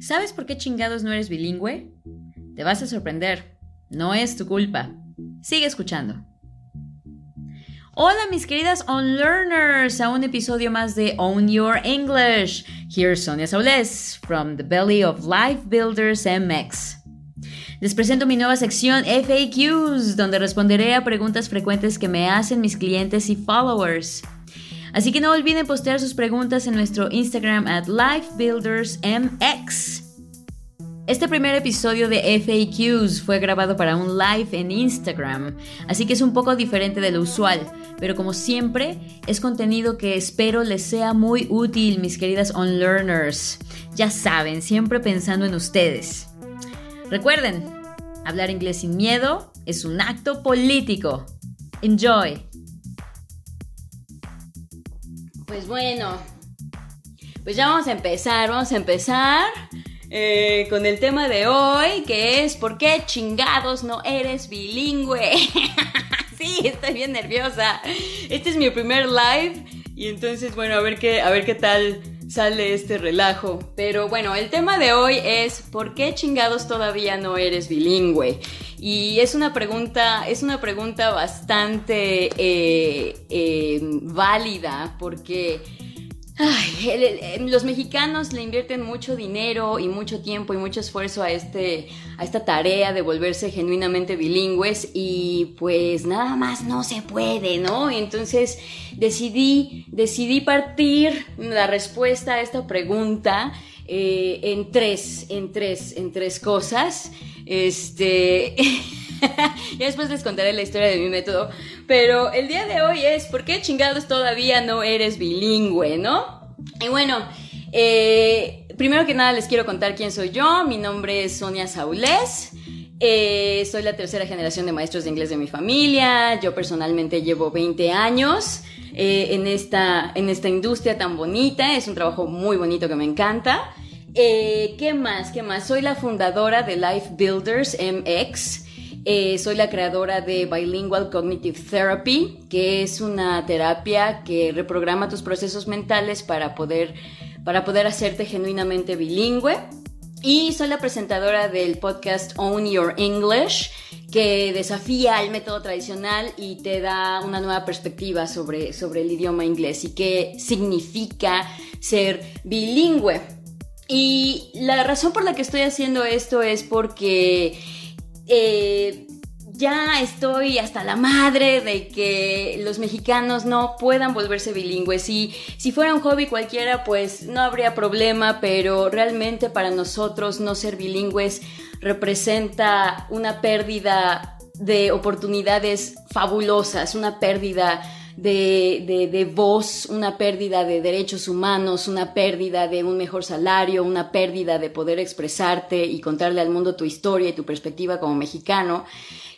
¿Sabes por qué chingados no eres bilingüe? Te vas a sorprender. No es tu culpa. Sigue escuchando. Hola mis queridas Unlearners a un episodio más de Own Your English. Here's Sonia Saules from the belly of Life Builders MX. Les presento mi nueva sección FAQs, donde responderé a preguntas frecuentes que me hacen mis clientes y followers. Así que no olviden postear sus preguntas en nuestro Instagram at LifeBuildersMX. Este primer episodio de FAQs fue grabado para un live en Instagram, así que es un poco diferente de lo usual, pero como siempre es contenido que espero les sea muy útil, mis queridas unlearners. Ya saben, siempre pensando en ustedes. Recuerden, hablar inglés sin miedo es un acto político. Enjoy. Pues bueno, pues ya vamos a empezar, vamos a empezar eh, con el tema de hoy, que es ¿por qué chingados no eres bilingüe? sí, estoy bien nerviosa. Este es mi primer live y entonces, bueno, a ver qué, a ver qué tal sale este relajo. Pero bueno, el tema de hoy es ¿por qué chingados todavía no eres bilingüe? Y es una pregunta, es una pregunta bastante eh, eh, válida porque los mexicanos le invierten mucho dinero y mucho tiempo y mucho esfuerzo a, este, a esta tarea de volverse genuinamente bilingües y pues nada más no se puede, ¿no? entonces decidí, decidí partir la respuesta a esta pregunta eh, en tres, en tres, en tres cosas. Este... ya después les contaré la historia de mi método. Pero el día de hoy es, ¿por qué chingados todavía no eres bilingüe, no? Y bueno, eh, primero que nada les quiero contar quién soy yo. Mi nombre es Sonia Saulés. Eh, soy la tercera generación de maestros de inglés de mi familia. Yo personalmente llevo 20 años eh, en, esta, en esta industria tan bonita. Es un trabajo muy bonito que me encanta. ¿Qué más? ¿Qué más? Soy la fundadora de Life Builders MX. Eh, soy la creadora de Bilingual Cognitive Therapy, que es una terapia que reprograma tus procesos mentales para poder, para poder hacerte genuinamente bilingüe. Y soy la presentadora del podcast Own Your English, que desafía el método tradicional y te da una nueva perspectiva sobre, sobre el idioma inglés y qué significa ser bilingüe. Y la razón por la que estoy haciendo esto es porque eh, ya estoy hasta la madre de que los mexicanos no puedan volverse bilingües. Y si fuera un hobby cualquiera, pues no habría problema, pero realmente para nosotros no ser bilingües representa una pérdida de oportunidades fabulosas, una pérdida de, de, voz, una pérdida de derechos humanos, una pérdida de un mejor salario, una pérdida de poder expresarte y contarle al mundo tu historia y tu perspectiva como mexicano.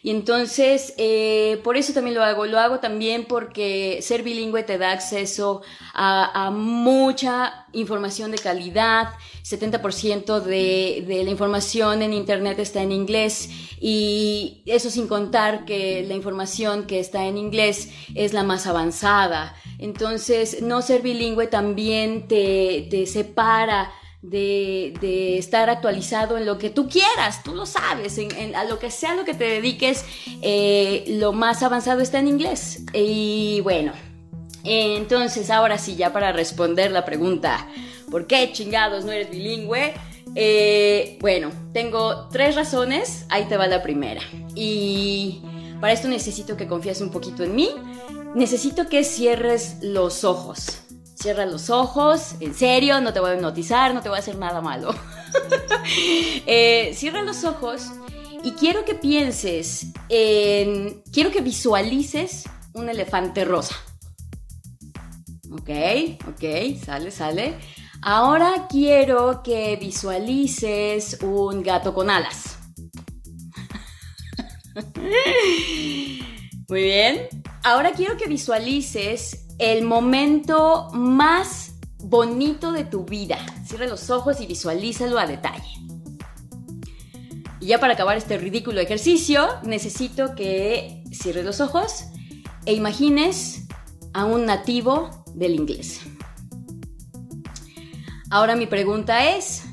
Y entonces, eh, por eso también lo hago. Lo hago también porque ser bilingüe te da acceso a, mucha información de calidad. 70% de, de la información en Internet está en inglés y eso sin contar que la información que está en inglés es la más avanzada. Entonces, no ser bilingüe también te, te separa de, estar actualizado en lo que tú quieras, tú lo sabes, a lo que sea lo que te dediques, eh, lo más avanzado está en inglés. Y bueno, entonces ahora sí, ya para responder la pregunta, ¿por qué chingados no eres bilingüe? Eh, bueno, tengo tres razones, ahí te va la primera. Y para esto necesito que confíes un poquito en mí, necesito que cierres los ojos. Cierra los ojos, en serio, no te voy a hipnotizar, no te voy a hacer nada malo. eh, cierra los ojos y quiero que pienses en. Quiero que visualices un elefante rosa. Ok, ok, sale, sale. Ahora quiero que visualices un gato con alas. Muy bien. Ahora quiero que visualices el momento más bonito de tu vida. Cierra los ojos y visualízalo a detalle. Y ya para acabar este ridículo ejercicio, necesito que cierres los ojos e imagines a un nativo del inglés. Ahora mi pregunta es,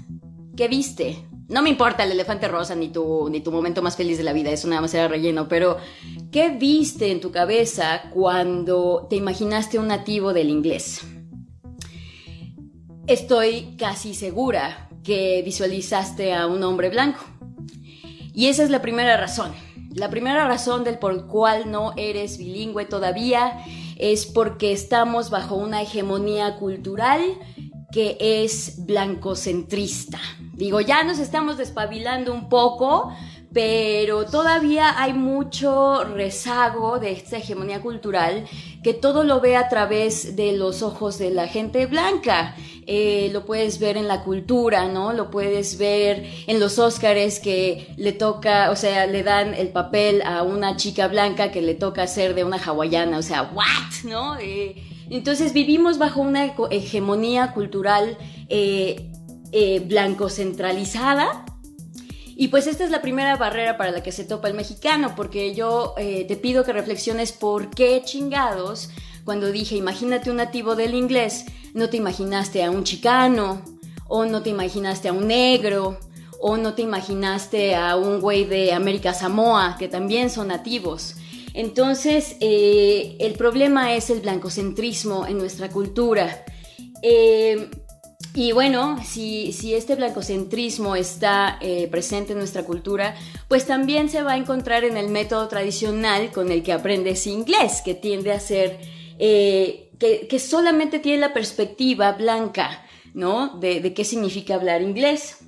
¿qué viste? No me importa el elefante rosa ni tu, ni tu momento más feliz de la vida, eso nada más era relleno, pero ¿qué viste en tu cabeza cuando te imaginaste un nativo del inglés? Estoy casi segura que visualizaste a un hombre blanco. Y esa es la primera razón. La primera razón del por cual no eres bilingüe todavía es porque estamos bajo una hegemonía cultural que es blancocentrista. Digo, ya nos estamos despabilando un poco, pero todavía hay mucho rezago de esta hegemonía cultural que todo lo ve a través de los ojos de la gente blanca. Eh, lo puedes ver en la cultura, ¿no? Lo puedes ver en los Óscares que le toca, o sea, le dan el papel a una chica blanca que le toca ser de una hawaiana, o sea, ¿what? ¿No? Eh, entonces vivimos bajo una hegemonía cultural eh, eh, blanco centralizada. Y pues esta es la primera barrera para la que se topa el mexicano, porque yo eh, te pido que reflexiones por qué chingados, cuando dije imagínate un nativo del inglés, no te imaginaste a un chicano, o no te imaginaste a un negro, o no te imaginaste a un güey de América Samoa, que también son nativos. Entonces, eh, el problema es el blancocentrismo en nuestra cultura. Eh, y bueno, si, este blancocentrismo está eh, presente en nuestra cultura, pues también se va a encontrar en el método tradicional con el que aprendes inglés, que tiende a ser, que, que, solamente tiene la perspectiva blanca, ¿no? De, de qué significa hablar inglés.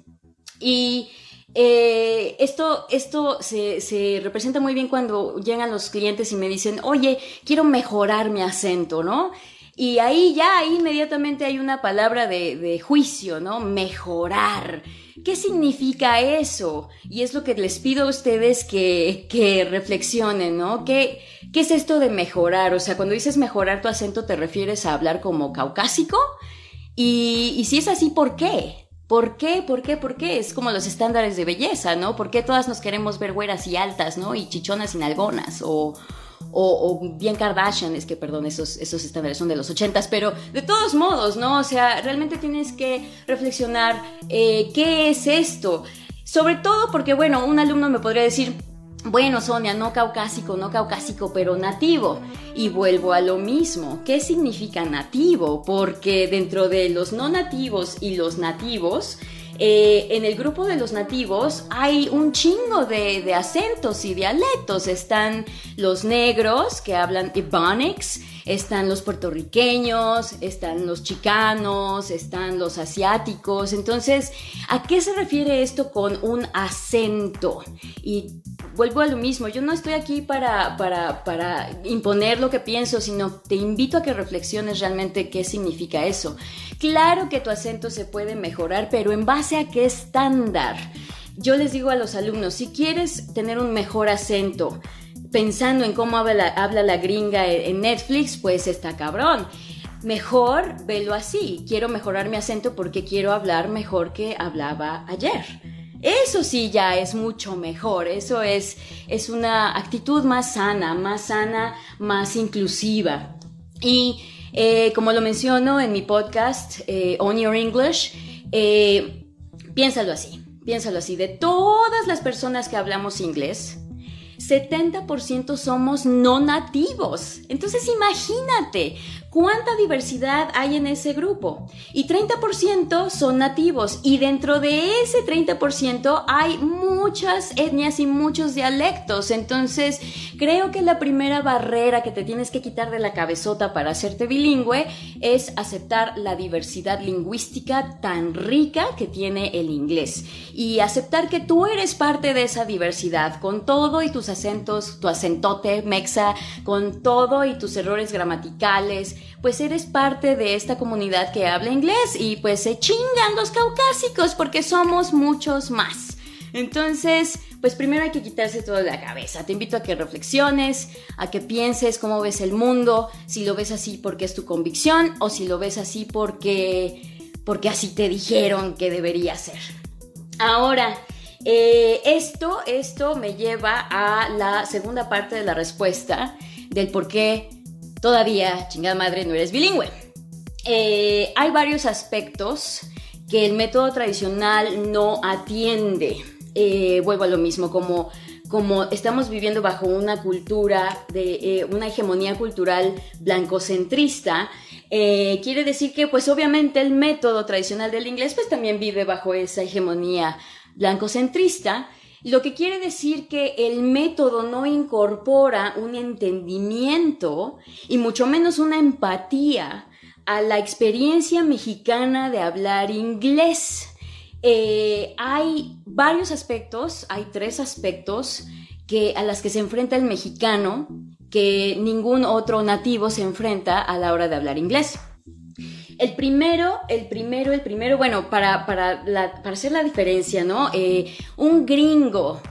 Y eh, esto esto se, representa muy bien cuando llegan los clientes y me dicen, oye, quiero mejorar mi acento, ¿no? Y ahí ya, ahí inmediatamente hay una palabra de, juicio, ¿no? Mejorar. ¿Qué significa eso? Y es lo que les pido a ustedes que, que reflexionen, ¿no? ¿Qué, ¿Qué es esto de mejorar? O sea, cuando dices mejorar tu acento, ¿te refieres a hablar como caucásico? Y, y si es así, ¿por qué? ¿Por qué? ¿Por qué? ¿Por qué? Es como los estándares de belleza, ¿no? ¿Por qué todas nos queremos ver güeras y altas, ¿no? Y chichonas y nalgonas, o, o, bien Kardashian, es que perdón, esos, esos estándares son de los ochentas, pero de todos modos, ¿no? O sea, realmente tienes que reflexionar eh, qué es esto. Sobre todo porque, bueno, un alumno me podría decir, bueno, Sonia, no caucásico, no caucásico, pero nativo. Y vuelvo a lo mismo. ¿Qué significa nativo? Porque dentro de los no nativos y los nativos, eh, en el grupo de los nativos hay un chingo de, acentos y dialectos. Están los negros que hablan Ebonics, están los puertorriqueños, están los chicanos, están los asiáticos. Entonces, ¿a qué se refiere esto con un acento? Y vuelvo a lo mismo, yo no estoy aquí para, para, para, imponer lo que pienso, sino te invito a que reflexiones realmente qué significa eso. Claro que tu acento se puede mejorar, pero en base a qué estándar. Yo les digo a los alumnos, si quieres tener un mejor acento, pensando en cómo habla la, gringa en Netflix, pues está cabrón. Mejor velo así. Quiero mejorar mi acento porque quiero hablar mejor que hablaba ayer. Eso sí ya es mucho mejor, eso es, es una actitud más sana, más sana, más inclusiva. Y eh, como lo menciono en mi podcast, eh, On Your English, eh, piénsalo así, piénsalo así, de todas las personas que hablamos inglés, 70% somos no nativos. Entonces imagínate, ¿Cuánta diversidad hay en ese grupo? Y 30% son nativos y dentro de ese 30% hay muchas etnias y muchos dialectos. Entonces, creo que la primera barrera que te tienes que quitar de la cabezota para hacerte bilingüe es aceptar la diversidad lingüística tan rica que tiene el inglés y aceptar que tú eres parte de esa diversidad con todo y tus acentos, tu acentote mexa, con todo y tus errores gramaticales, pues eres parte de esta comunidad que habla inglés y pues se chingan los caucásicos porque somos muchos más. Entonces, pues primero hay que quitarse todo de la cabeza. Te invito a que reflexiones, a que pienses cómo ves el mundo, si lo ves así porque es tu convicción o si lo ves así porque, porque así te dijeron que debería ser. Ahora, eh, esto, esto me lleva a la segunda parte de la respuesta del por qué todavía, chingada madre, no eres bilingüe. Eh, hay varios aspectos que el método tradicional no atiende. Eh, vuelvo a lo mismo, como, como estamos viviendo bajo una cultura, de eh, una hegemonía cultural blancocentrista, quiere decir que pues obviamente el método tradicional del inglés pues también vive bajo esa hegemonía blancocentrista, lo que quiere decir que el método no incorpora un entendimiento y mucho menos una empatía a la experiencia mexicana de hablar inglés. Eh, hay varios aspectos, hay tres aspectos que, a las que se enfrenta el mexicano que ningún otro nativo se enfrenta a la hora de hablar inglés. El primero, el primero, el primero, bueno, para, para, hacer la diferencia, ¿no? Eh, un gringo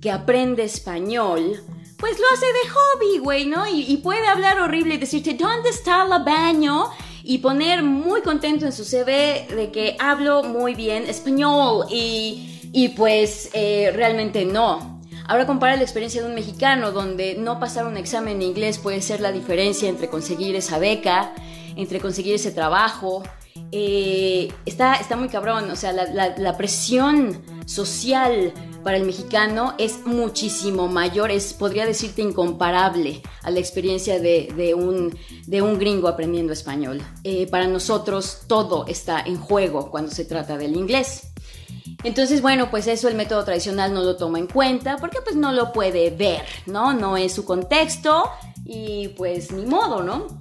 que aprende español, pues lo hace de hobby, güey, ¿no? Y, y, puede hablar horrible y decirte, ¿dónde está la baño? y poner muy contento en su CV de que hablo muy bien español y, pues eh, realmente no. Ahora compara la experiencia de un mexicano donde no pasar un examen en inglés puede ser la diferencia entre conseguir esa beca, entre conseguir ese trabajo. Eh, está, está muy cabrón, o sea, la, presión social para el mexicano es muchísimo mayor, es, podría decirte, incomparable a la experiencia de, un, de un, gringo aprendiendo español. Eh, para nosotros todo está en juego cuando se trata del inglés. Entonces, bueno, pues eso el método tradicional no lo toma en cuenta porque pues no lo puede ver, ¿no? No es su contexto y pues ni modo, ¿no?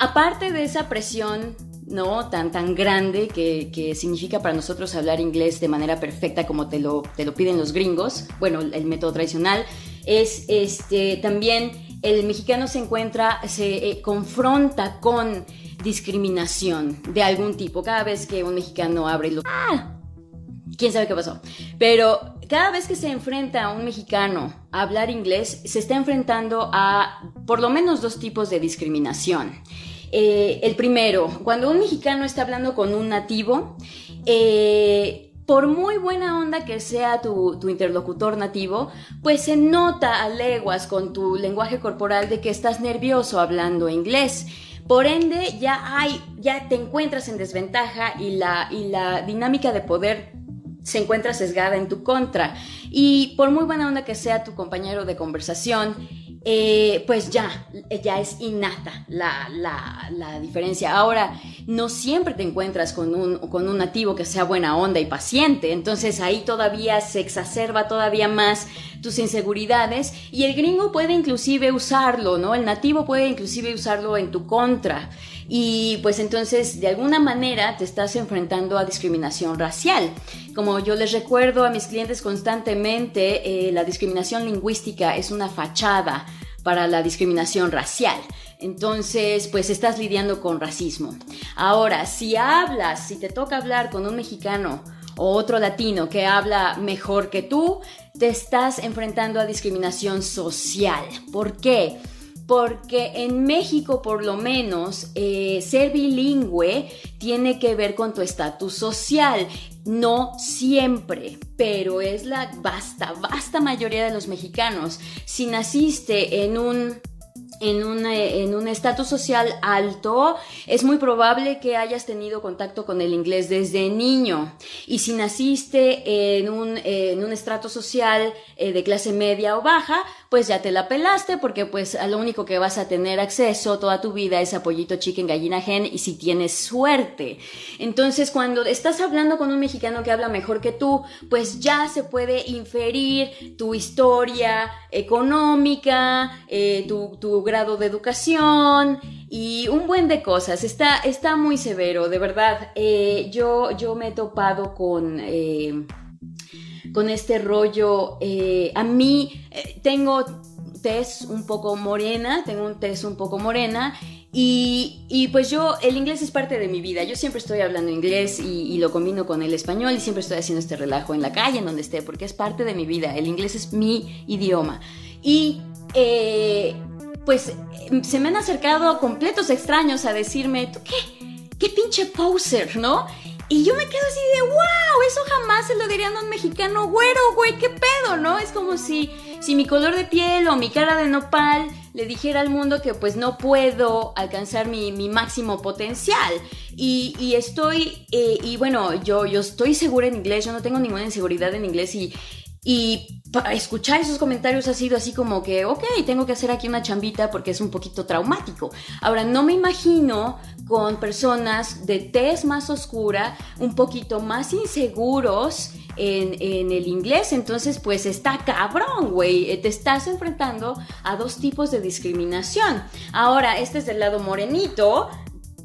Aparte de esa presión ¿no? Tan, tan grande que, significa para nosotros hablar inglés de manera perfecta como te lo, te lo piden los gringos, bueno, el método tradicional, es este, también el mexicano se encuentra, se eh, confronta con discriminación de algún tipo. Cada vez que un mexicano abre los... ¡Ah! ¿Quién sabe qué pasó? Pero cada vez que se enfrenta a un mexicano a hablar inglés, se está enfrentando a por lo menos dos tipos de discriminación. Eh, el primero, cuando un mexicano está hablando con un nativo, eh, por muy buena onda que sea tu, interlocutor nativo, pues se nota a leguas con tu lenguaje corporal de que estás nervioso hablando inglés. Por ende, ya hay, ya te encuentras en desventaja y la, y la dinámica de poder se encuentra sesgada en tu contra. Y por muy buena onda que sea tu compañero de conversación, eh, pues ya, ya es innata la, la, diferencia. Ahora, no siempre te encuentras con un, con un nativo que sea buena onda y paciente, entonces ahí todavía se exacerba todavía más tus inseguridades y el gringo puede inclusive usarlo, ¿no? El nativo puede inclusive usarlo en tu contra y pues entonces de alguna manera te estás enfrentando a discriminación racial. Como yo les recuerdo a mis clientes constantemente, eh, la discriminación lingüística es una fachada para la discriminación racial. Entonces, pues estás lidiando con racismo. Ahora, si hablas, si te toca hablar con un mexicano o otro latino que habla mejor que tú, te estás enfrentando a discriminación social. ¿Por qué? Porque en México por lo menos eh, ser bilingüe tiene que ver con tu estatus social. No siempre, pero es la vasta, vasta mayoría de los mexicanos. Si naciste en un en un en un estatus social alto, es muy probable que hayas tenido contacto con el inglés desde niño. Y si naciste en un, en un estrato social eh, de clase media o baja, pues ya te la pelaste porque pues a lo único que vas a tener acceso toda tu vida es a pollito chicken, gallina gen y si tienes suerte. Entonces cuando estás hablando con un mexicano que habla mejor que tú, pues ya se puede inferir tu historia económica, eh, tu, grado de educación y un buen de cosas. Está, está muy severo, de verdad. Eh, yo, yo me he topado con... Eh, con este rollo, eh, a mí tengo tez un poco morena, tengo un tez un poco morena y, y, pues yo, el inglés es parte de mi vida. Yo siempre estoy hablando inglés y, lo combino con el español y siempre estoy haciendo este relajo en la calle, en donde esté, porque es parte de mi vida. El inglés es mi idioma. Y pues se me han acercado completos extraños a decirme, ¿tú qué? ¿Qué pinche poser, no? Y yo me quedo así de, wow, eso jamás se lo dirían a un mexicano güero, güey, qué pedo, ¿no? Es como si, si mi color de piel o mi cara de nopal le dijera al mundo que pues no puedo alcanzar mi, máximo potencial. Y, estoy, eh, y bueno, yo, yo estoy segura en inglés, yo no tengo ninguna inseguridad en inglés y, y escuchar esos comentarios ha sido así como que, ok, tengo que hacer aquí una chambita porque es un poquito traumático. Ahora, no me imagino con personas de tez más oscura, un poquito más inseguros en, el inglés. Entonces, pues está cabrón, güey. Eh, te estás enfrentando a dos tipos de discriminación. Ahora, este es del lado morenito,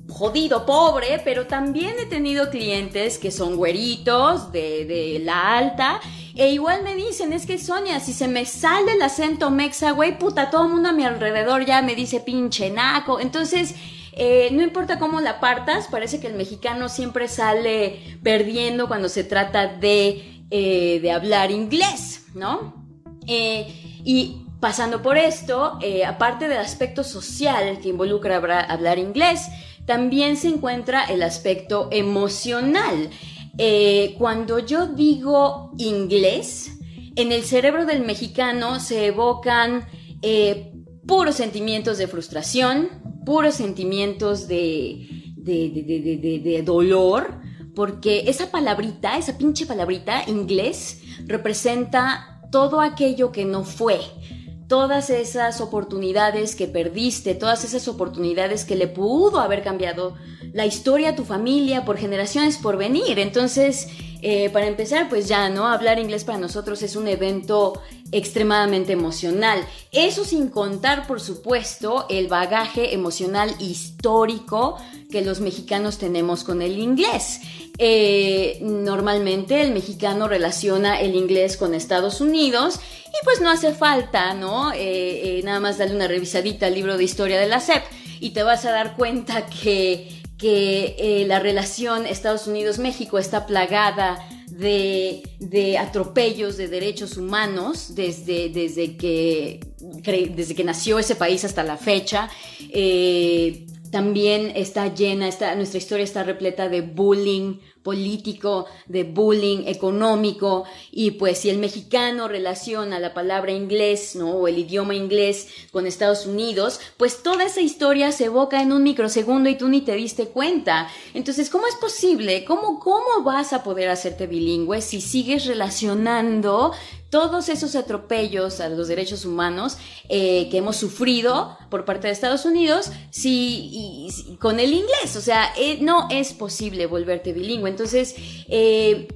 jodido, pobre, pero también he tenido clientes que son güeritos de, de, la alta. E igual me dicen, es que Sonia, si se me sale el acento mexa, güey, puta, todo el mundo a mi alrededor ya me dice pinche naco. Entonces, eh, no importa cómo la partas, parece que el mexicano siempre sale perdiendo cuando se trata de, eh, hablar inglés, ¿no? Eh, y pasando por esto, aparte del aspecto social que involucra hablar inglés, también se encuentra el aspecto emocional. cuando yo digo inglés, en el cerebro del mexicano se evocan puros sentimientos de frustración, puros sentimientos de, de, dolor, porque esa palabrita, esa pinche palabrita, inglés, representa todo aquello que no fue, todas esas oportunidades que perdiste, todas esas oportunidades que le pudo haber cambiado la historia a tu familia por generaciones por venir. Entonces, eh, para empezar, pues ya, ¿no? Hablar inglés para nosotros es un evento extremadamente emocional. Eso sin contar, por supuesto, el bagaje emocional histórico que los mexicanos tenemos con el inglés. Eh, normalmente el mexicano relaciona el inglés con Estados Unidos y pues no hace falta, ¿no? Eh, nada más darle una revisadita al libro de historia de la SEP y te vas a dar cuenta que que eh, la relación Estados Unidos-México está plagada de, atropellos de derechos humanos desde, desde, que, desde que nació ese país hasta la fecha. Eh, también está llena, está, nuestra historia está repleta de bullying político, de bullying económico, y pues si el mexicano relaciona la palabra inglés, ¿no? O el idioma inglés con Estados Unidos, pues toda esa historia se evoca en un microsegundo y tú ni te diste cuenta. Entonces, ¿cómo es posible? ¿Cómo, cómo vas a poder hacerte bilingüe si sigues relacionando todos esos atropellos a los derechos humanos eh, que hemos sufrido por parte de Estados Unidos si, con el inglés. O sea, eh, no es posible volverte bilingüe. Entonces, eh,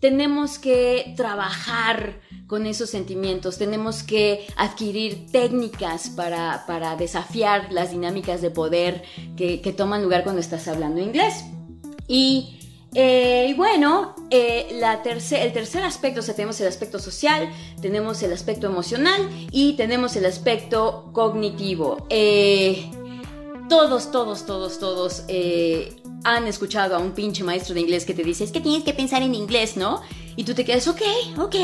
tenemos que trabajar con esos sentimientos, tenemos que adquirir técnicas para, desafiar las dinámicas de poder que, que toman lugar cuando estás hablando inglés. Y eh, y bueno, eh, el tercer aspecto, o sea, tenemos el aspecto social, tenemos el aspecto emocional y tenemos el aspecto cognitivo. Eh, todos, todos, todos, todos han escuchado a un pinche maestro de inglés que te dice, es que tienes que pensar en inglés, ¿no? Y tú te quedas, ok, ok,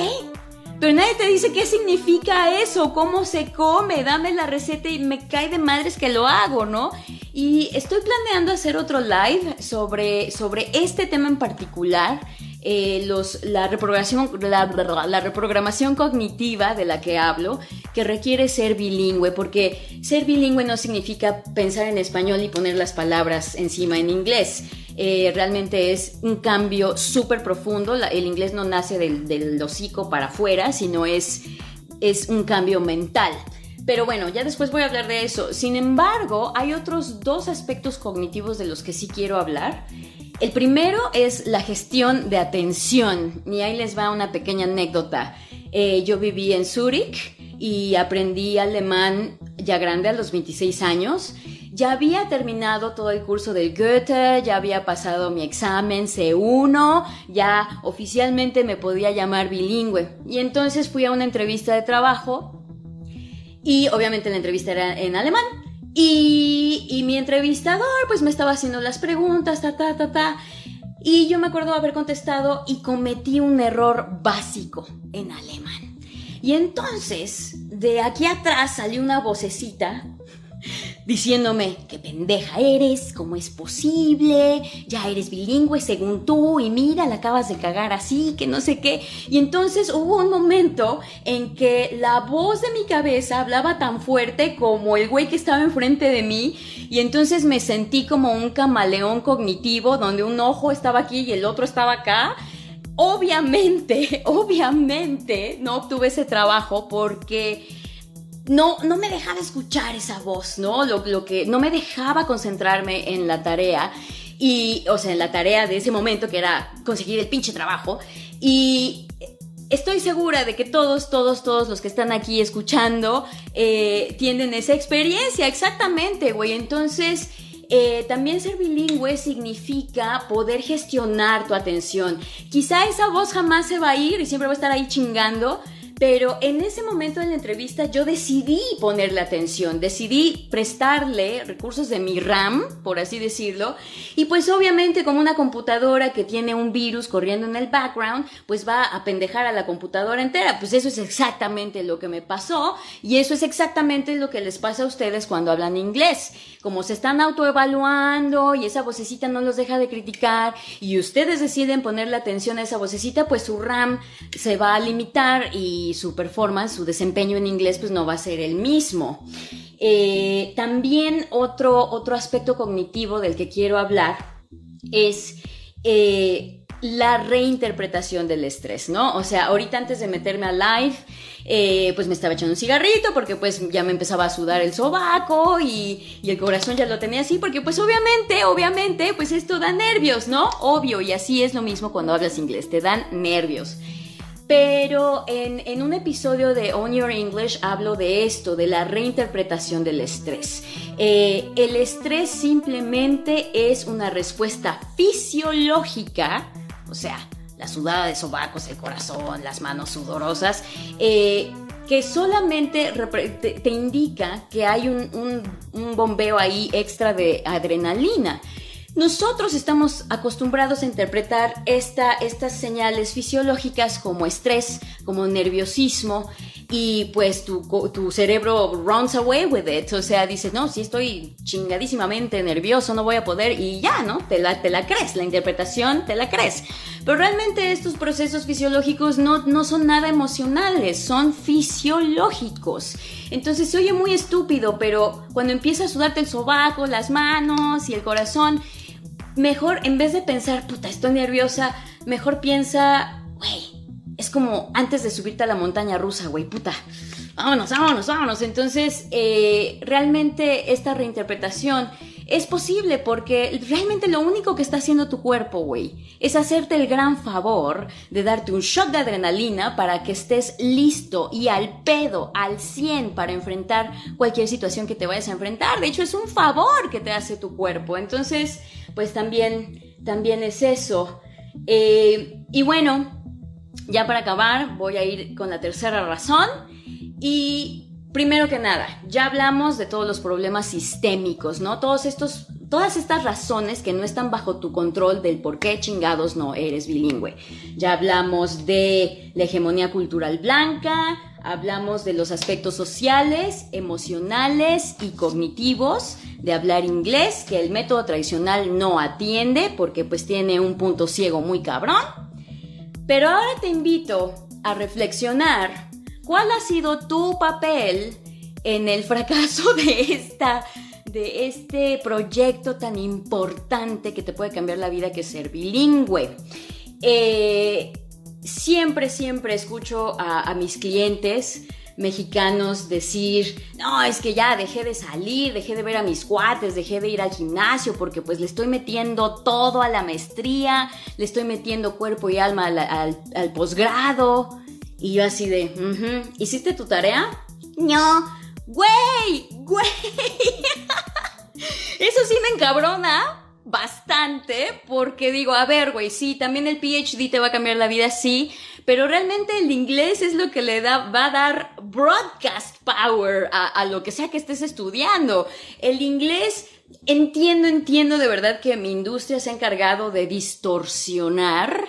pero nadie te dice qué significa eso, cómo se come, dame la receta y me cae de madres que lo hago, ¿no? Y estoy planeando hacer otro live sobre, sobre este tema en particular. Eh, los, la, reprogramación, la, la, reprogramación cognitiva de la que hablo, que requiere ser bilingüe, porque ser bilingüe no significa pensar en español y poner las palabras encima en inglés. Eh, realmente es un cambio súper profundo. el inglés no nace del, del, hocico para afuera, sino es, es un cambio mental. Pero bueno, ya después voy a hablar de eso. Sin embargo, hay otros dos aspectos cognitivos de los que sí quiero hablar. El primero es la gestión de atención. Y ahí les va una pequeña anécdota. Eh, yo viví en Zúrich y aprendí alemán ya grande a los 26 años ya había terminado todo el curso del Goethe, ya había pasado mi examen C1, ya oficialmente me podía llamar bilingüe. Y entonces fui a una entrevista de trabajo y obviamente la entrevista era en alemán. Y, y mi entrevistador pues me estaba haciendo las preguntas, ta, ta, ta, ta. Y yo me acuerdo haber contestado y cometí un error básico en alemán. Y entonces, de aquí atrás salió una vocecita diciéndome, qué pendeja eres, cómo es posible, ya eres bilingüe según tú y mira, la acabas de cagar así, que no sé qué. Y entonces hubo un momento en que la voz de mi cabeza hablaba tan fuerte como el güey que estaba enfrente de mí y entonces me sentí como un camaleón cognitivo donde un ojo estaba aquí y el otro estaba acá. Obviamente, obviamente no obtuve ese trabajo porque no, no me dejaba escuchar esa voz, ¿no? Lo, que no me dejaba concentrarme en la tarea y, o sea, en la tarea de ese momento que era conseguir el pinche trabajo y estoy segura de que todos, todos, todos los que están aquí escuchando eh, tienen esa experiencia, exactamente, güey. Entonces, eh, también ser bilingüe significa poder gestionar tu atención. Quizá esa voz jamás se va a ir y siempre va a estar ahí chingando, pero en ese momento de la entrevista yo decidí ponerle atención, decidí prestarle recursos de mi RAM, por así decirlo, y pues obviamente como una computadora que tiene un virus corriendo en el background, pues va a pendejar a la computadora entera. Pues eso es exactamente lo que me pasó y eso es exactamente lo que les pasa a ustedes cuando hablan inglés. Como se están autoevaluando y esa vocecita no los deja de criticar y ustedes deciden ponerle atención a esa vocecita, pues su RAM se va a limitar y su performance, su desempeño en inglés, pues no va a ser el mismo. Eh, también otro, otro aspecto cognitivo del que quiero hablar es eh, la reinterpretación del estrés, ¿no? O sea, ahorita antes de meterme a live, eh, pues me estaba echando un cigarrito porque pues ya me empezaba a sudar el sobaco y, y, el corazón ya lo tenía así porque pues obviamente, obviamente, pues esto da nervios, ¿no? Obvio, y así es lo mismo cuando hablas inglés, te dan nervios. Pero en, un episodio de On Your English hablo de esto, de la reinterpretación del estrés. Eh, el estrés simplemente es una respuesta fisiológica, o sea, la sudada de sobacos, el corazón, las manos sudorosas, eh, que solamente te, indica que hay un bombeo ahí extra de adrenalina. Nosotros estamos acostumbrados a interpretar estas señales fisiológicas como estrés, como nerviosismo, y pues tu, tu, cerebro runs away with it, o sea, dices, no, si estoy chingadísimamente nervioso, no voy a poder, y ya, ¿no? Te la, te la crees, la interpretación te la crees. Pero realmente estos procesos fisiológicos no, no son nada emocionales, son fisiológicos. Entonces se oye muy estúpido, pero cuando empieza a sudarte el sobaco, las manos y el corazón, mejor en vez de pensar, puta, estoy nerviosa, mejor piensa, es como antes de subirte a la montaña rusa, güey, puta. Vámonos, vámonos, vámonos. Entonces, eh, realmente esta reinterpretación es posible porque realmente lo único que está haciendo tu cuerpo, güey, es hacerte el gran favor de darte un shot de adrenalina para que estés listo y al pedo, al 100 para enfrentar cualquier situación que te vayas a enfrentar. De hecho, es un favor que te hace tu cuerpo. Entonces, pues también, también es eso. Eh, y bueno, ya para acabar, voy a ir con la tercera razón. Y primero que nada, ya hablamos de todos los problemas sistémicos, ¿no? Todos estos, todas estas razones que no están bajo tu control del por qué chingados no eres bilingüe. Ya hablamos de la hegemonía cultural blanca, hablamos de los aspectos sociales, emocionales y cognitivos de hablar inglés, que el método tradicional no atiende porque pues tiene un punto ciego muy cabrón. Pero ahora te invito a reflexionar cuál ha sido tu papel en el fracaso de esta de este proyecto tan importante que te puede cambiar la vida que es ser bilingüe. Eh, siempre, siempre escucho a mis clientes mexicanos decir, no, es que ya dejé de salir, dejé de ver a mis cuates, dejé de ir al gimnasio porque pues le estoy metiendo todo a la maestría, le estoy metiendo cuerpo y alma al, posgrado. Y yo así de, ¿hiciste tu tarea? No, güey, güey. Eso sí me encabrona bastante porque digo, a ver, güey, sí, también el PhD te va a cambiar la vida, sí, pero realmente el inglés es lo que le da, va a dar broadcast power a, lo que sea que estés estudiando. El inglés, entiendo, entiendo de verdad que mi industria se ha encargado de distorsionar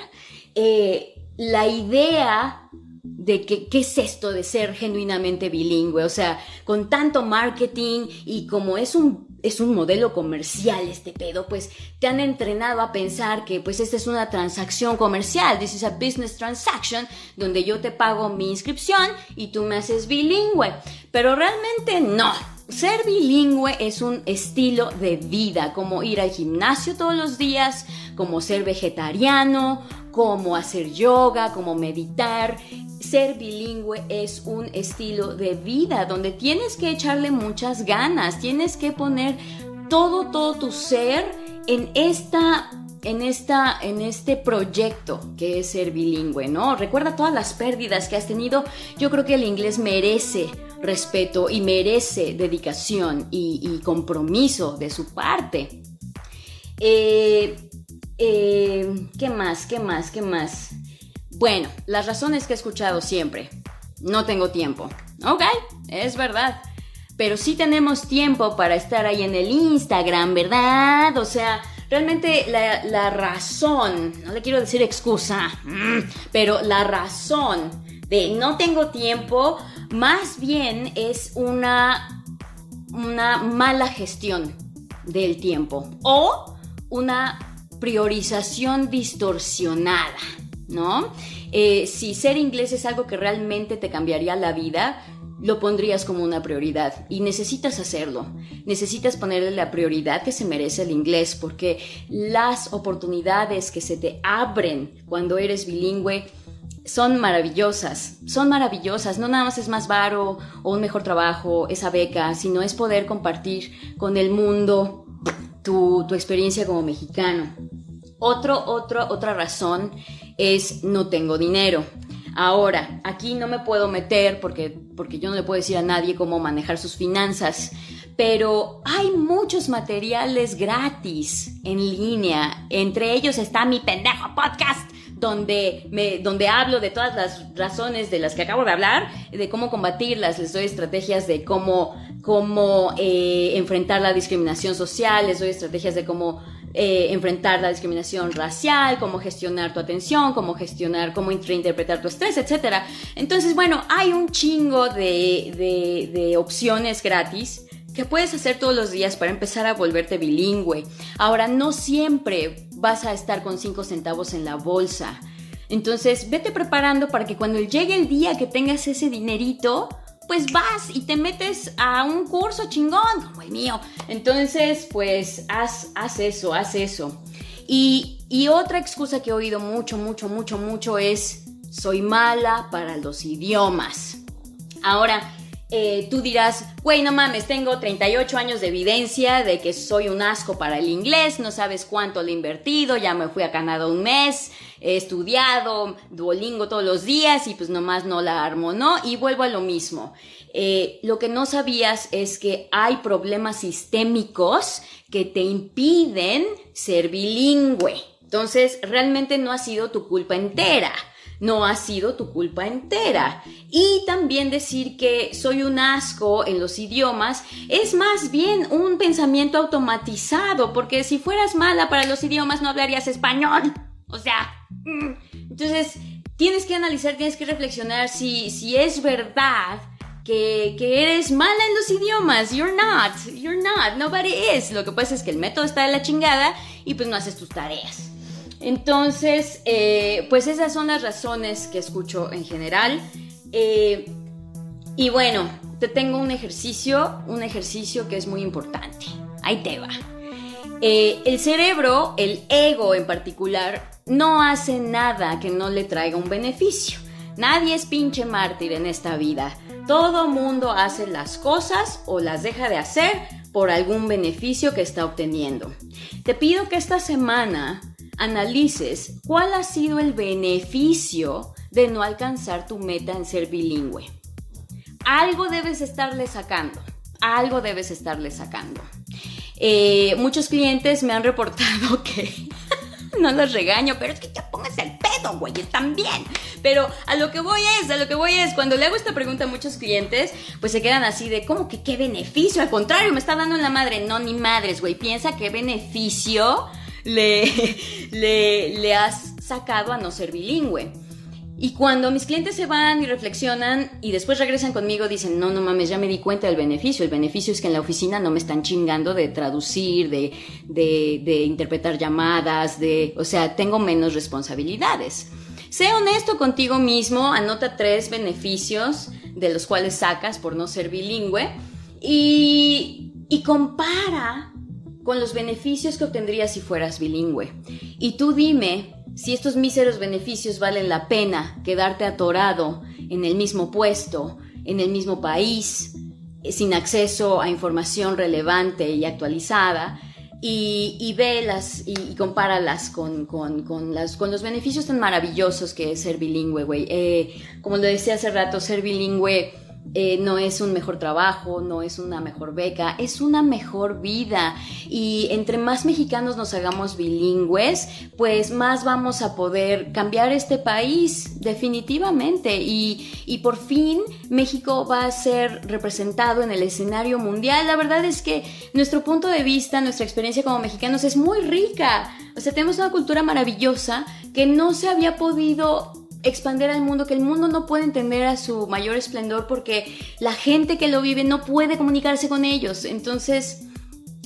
eh, la idea de que, qué es esto de ser genuinamente bilingüe. O sea, con tanto marketing y como es un, es un modelo comercial este pedo, pues te han entrenado a pensar que pues esta es una transacción comercial. This is a business transaction donde yo te pago mi inscripción y tú me haces bilingüe. Pero realmente no. Ser bilingüe es un estilo de vida, como ir al gimnasio todos los días, como ser vegetariano, como hacer yoga, como meditar. Ser bilingüe es un estilo de vida donde tienes que echarle muchas ganas, tienes que poner todo, todo tu ser en esta en, esta, en este proyecto que es ser bilingüe, ¿no? Recuerda todas las pérdidas que has tenido. Yo creo que el inglés merece respeto y merece dedicación y, compromiso de su parte. Eh, eh, ¿Qué más? ¿Qué más? ¿Qué más? Bueno, las razones que he escuchado siempre. No tengo tiempo. Ok, es verdad. Pero sí tenemos tiempo para estar ahí en el Instagram, ¿verdad? O sea, realmente la, la razón, no le quiero decir excusa, mm, pero la razón de no tengo tiempo más bien es una, una mala gestión del tiempo o una priorización distorsionada, ¿no? Eh, si ser inglés es algo que realmente te cambiaría la vida, lo pondrías como una prioridad y necesitas hacerlo. Necesitas ponerle la prioridad que se merece el inglés porque las oportunidades que se te abren cuando eres bilingüe son maravillosas, son maravillosas. No nada más es más varo o un mejor trabajo, esa beca, sino es poder compartir con el mundo tu, experiencia como mexicano. Otro, otro, otra razón es no tengo dinero. Ahora, aquí no me puedo meter porque, porque yo no le puedo decir a nadie cómo manejar sus finanzas, pero hay muchos materiales gratis en línea. Entre ellos está mi pendejo podcast donde, me, donde hablo de todas las razones de las que acabo de hablar, de cómo combatirlas, les doy estrategias de cómo, cómo eh, enfrentar la discriminación social, les doy estrategias de cómo eh, enfrentar la discriminación racial, cómo gestionar tu atención, cómo gestionar, cómo reinterpretar tu estrés, etc. Entonces, bueno, hay un chingo de, de, de opciones gratis que puedes hacer todos los días para empezar a volverte bilingüe. Ahora, no siempre vas a estar con 5 centavos en la bolsa. Entonces, vete preparando para que cuando llegue el día que tengas ese dinerito, pues vas y te metes a un curso chingón como el mío. Entonces, pues haz, haz eso, haz eso. Y, y otra excusa que he oído mucho, mucho, mucho, mucho es, soy mala para los idiomas. Ahora, eh, tú dirás, güey, no mames, tengo 38 años de evidencia de que soy un asco para el inglés, no sabes cuánto le he invertido, ya me fui a Canadá un mes, he estudiado Duolingo todos los días y pues nomás no la armo, ¿no? Y vuelvo a lo mismo. Eh, lo que no sabías es que hay problemas sistémicos que te impiden ser bilingüe. Entonces, realmente no ha sido tu culpa entera no ha sido tu culpa entera. Y también decir que soy un asco en los idiomas es más bien un pensamiento automatizado, porque si fueras mala para los idiomas no hablarías español. O sea, mm. entonces tienes que analizar, tienes que reflexionar si, si es verdad que, que, eres mala en los idiomas. You're not, you're not, nobody is. Lo que pasa es que el método está de la chingada y pues no haces tus tareas. Entonces, eh, pues esas son las razones que escucho en general. Eh, y bueno, te tengo un ejercicio, un ejercicio que es muy importante. Ahí te va. Eh, el cerebro, el ego en particular, no hace nada que no le traiga un beneficio. Nadie es pinche mártir en esta vida. Todo mundo hace las cosas o las deja de hacer por algún beneficio que está obteniendo. Te pido que esta semana analices cuál ha sido el beneficio de no alcanzar tu meta en ser bilingüe. Algo debes estarle sacando, algo debes estarle sacando. Eh, muchos clientes me han reportado que no los regaño, pero es que ya pongas el pedo, güey, también. Pero a lo que voy es, a lo que voy es, cuando le hago esta pregunta a muchos clientes, pues se quedan así de, ¿cómo que qué beneficio? Al contrario, me está dando en la madre. No, ni madres, güey, piensa qué beneficio le, le, has sacado a no ser bilingüe. Y cuando mis clientes se van y reflexionan y después regresan conmigo, dicen, no, no mames, ya me di cuenta del beneficio. El beneficio es que en la oficina no me están chingando de traducir, de, de, de interpretar llamadas, de, o sea, tengo menos responsabilidades. Sé honesto contigo mismo, anota tres beneficios de los cuales sacas por no ser bilingüe y, y compara con los beneficios que obtendrías si fueras bilingüe. Y tú dime si estos míseros beneficios valen la pena quedarte atorado en el mismo puesto, en el mismo país, sin acceso a información relevante y actualizada, y, y velas y, compáralas con, con, con, las, con los beneficios tan maravillosos que es ser bilingüe, güey. Eh, como lo decía hace rato, ser bilingüe eh, no es un mejor trabajo, no es una mejor beca, es una mejor vida. Y entre más mexicanos nos hagamos bilingües, pues más vamos a poder cambiar este país definitivamente. Y, y por fin México va a ser representado en el escenario mundial. La verdad es que nuestro punto de vista, nuestra experiencia como mexicanos es muy rica. O sea, tenemos una cultura maravillosa que no se había podido expandir al mundo, que el mundo no puede entender a su mayor esplendor porque la gente que lo vive no puede comunicarse con ellos. Entonces,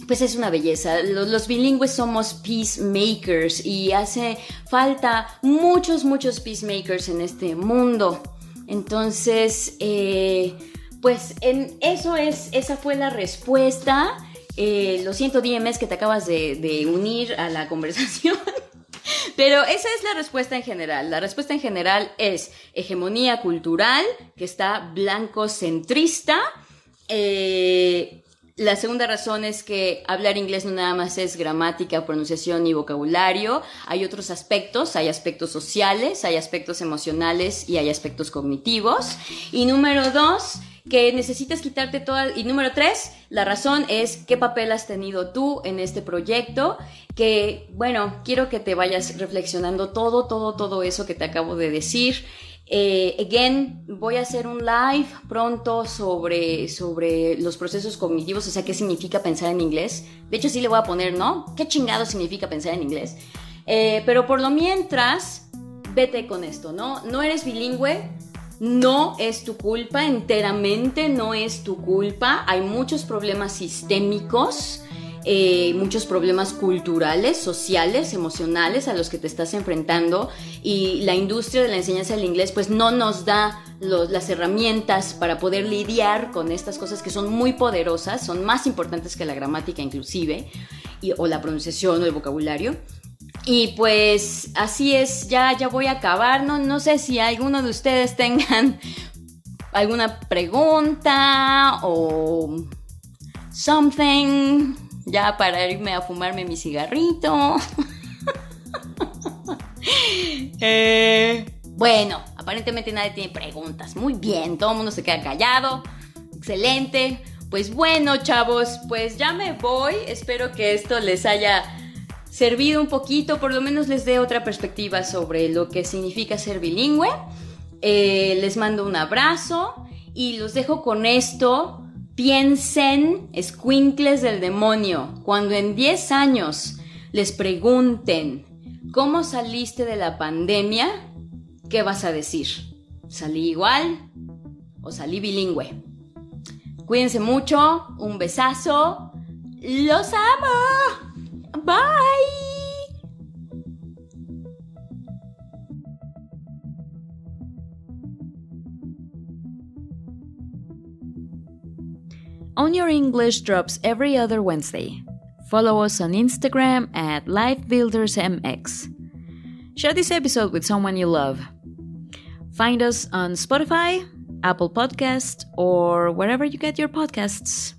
pues es una belleza. Los, bilingües somos peacemakers y hace falta muchos, muchos peacemakers en este mundo. Entonces, eh, pues en eso es, esa fue la respuesta. Eh, lo siento, DMS, que te acabas de unir a la conversación. Pero esa es la respuesta en general. La respuesta en general es hegemonía cultural, que está blanco-centrista. Eh, la segunda razón es que hablar inglés no nada más es gramática, pronunciación y vocabulario. Hay otros aspectos, hay aspectos sociales, hay aspectos emocionales y hay aspectos cognitivos. Y número dos, que necesitas quitarte toda... Y número tres, la razón es qué papel has tenido tú en este proyecto, que, bueno, quiero que te vayas reflexionando todo, todo, todo eso que te acabo de decir. Eh, again, voy a hacer un live pronto sobre, sobre los procesos cognitivos, o sea, qué significa pensar en inglés. De hecho, sí le voy a poner, ¿no? ¿Qué chingado significa pensar en inglés? Eh, pero por lo mientras, vete con esto, ¿no? No eres bilingüe, no es tu culpa, enteramente no es tu culpa. Hay muchos problemas sistémicos, eh, muchos problemas culturales, sociales, emocionales a los que te estás enfrentando y la industria de la enseñanza del inglés pues no nos da las herramientas para poder lidiar con estas cosas que son muy poderosas, son más importantes que la gramática inclusive, o la pronunciación o el vocabulario. Y pues así es, ya, ya voy a acabar. No, no sé si alguno de ustedes tengan alguna pregunta o something ya para irme a fumarme mi cigarrito. eh, bueno, aparentemente nadie tiene preguntas. Muy bien, todo el mundo se queda callado. Excelente. Pues bueno, chavos, pues ya me voy. Espero que esto les haya servido un poquito, por lo menos les dé otra perspectiva sobre lo que significa ser bilingüe. Eh, les mando un abrazo y los dejo con esto. Piensen, escuincles del demonio, cuando en 10 años les pregunten cómo saliste de la pandemia, ¿qué vas a decir? ¿Salí igual o salí bilingüe? Cuídense mucho, un besazo, los amo. Bye! On Your English drops every other Wednesday. Follow us on Instagram at LifeBuildersMX. Share this episode with someone you love. Find us on Spotify, Apple Podcast, or wherever you get your podcasts.